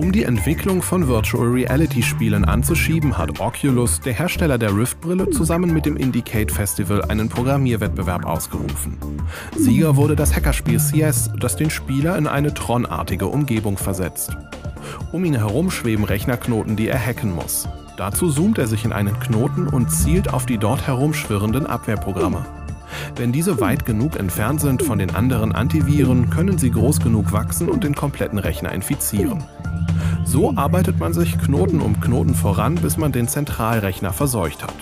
Um die Entwicklung von Virtual Reality Spielen anzuschieben, hat Oculus, der Hersteller der Rift-Brille, zusammen mit dem Indicate Festival einen Programmierwettbewerb ausgerufen. Sieger wurde das Hackerspiel CS, das den Spieler in eine Tron-artige Umgebung versetzt. Um ihn herum schweben Rechnerknoten, die er hacken muss. Dazu zoomt er sich in einen Knoten und zielt auf die dort herumschwirrenden Abwehrprogramme. Wenn diese weit genug entfernt sind von den anderen Antiviren, können sie groß genug wachsen und den kompletten Rechner infizieren. So arbeitet man sich Knoten um Knoten voran, bis man den Zentralrechner verseucht hat.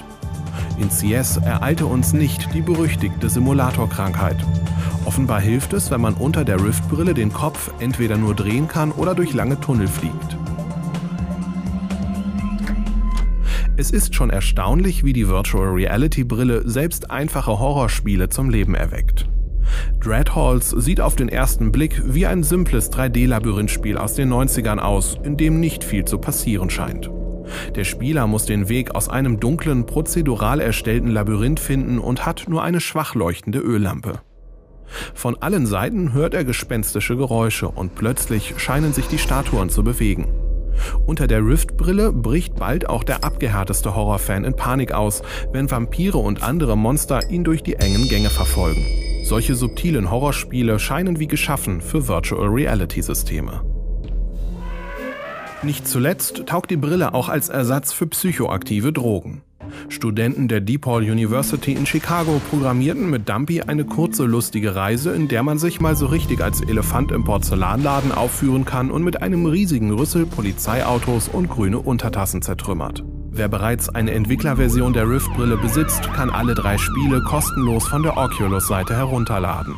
In CS ereilte uns nicht die berüchtigte Simulatorkrankheit. Offenbar hilft es, wenn man unter der Rift-Brille den Kopf entweder nur drehen kann oder durch lange Tunnel fliegt. Es ist schon erstaunlich, wie die Virtual Reality Brille selbst einfache Horrorspiele zum Leben erweckt. Dreadhalls sieht auf den ersten Blick wie ein simples 3D-Labyrinthspiel aus den 90ern aus, in dem nicht viel zu passieren scheint. Der Spieler muss den Weg aus einem dunklen, prozedural erstellten Labyrinth finden und hat nur eine schwach leuchtende Öllampe. Von allen Seiten hört er gespenstische Geräusche und plötzlich scheinen sich die Statuen zu bewegen. Unter der Rift-Brille bricht bald auch der abgehärteste Horrorfan in Panik aus, wenn Vampire und andere Monster ihn durch die engen Gänge verfolgen. Solche subtilen Horrorspiele scheinen wie geschaffen für Virtual Reality Systeme. Nicht zuletzt taugt die Brille auch als Ersatz für psychoaktive Drogen. Studenten der DePaul University in Chicago programmierten mit Dumpy eine kurze, lustige Reise, in der man sich mal so richtig als Elefant im Porzellanladen aufführen kann und mit einem riesigen Rüssel Polizeiautos und grüne Untertassen zertrümmert. Wer bereits eine Entwicklerversion der Rift-Brille besitzt, kann alle drei Spiele kostenlos von der Oculus-Seite herunterladen.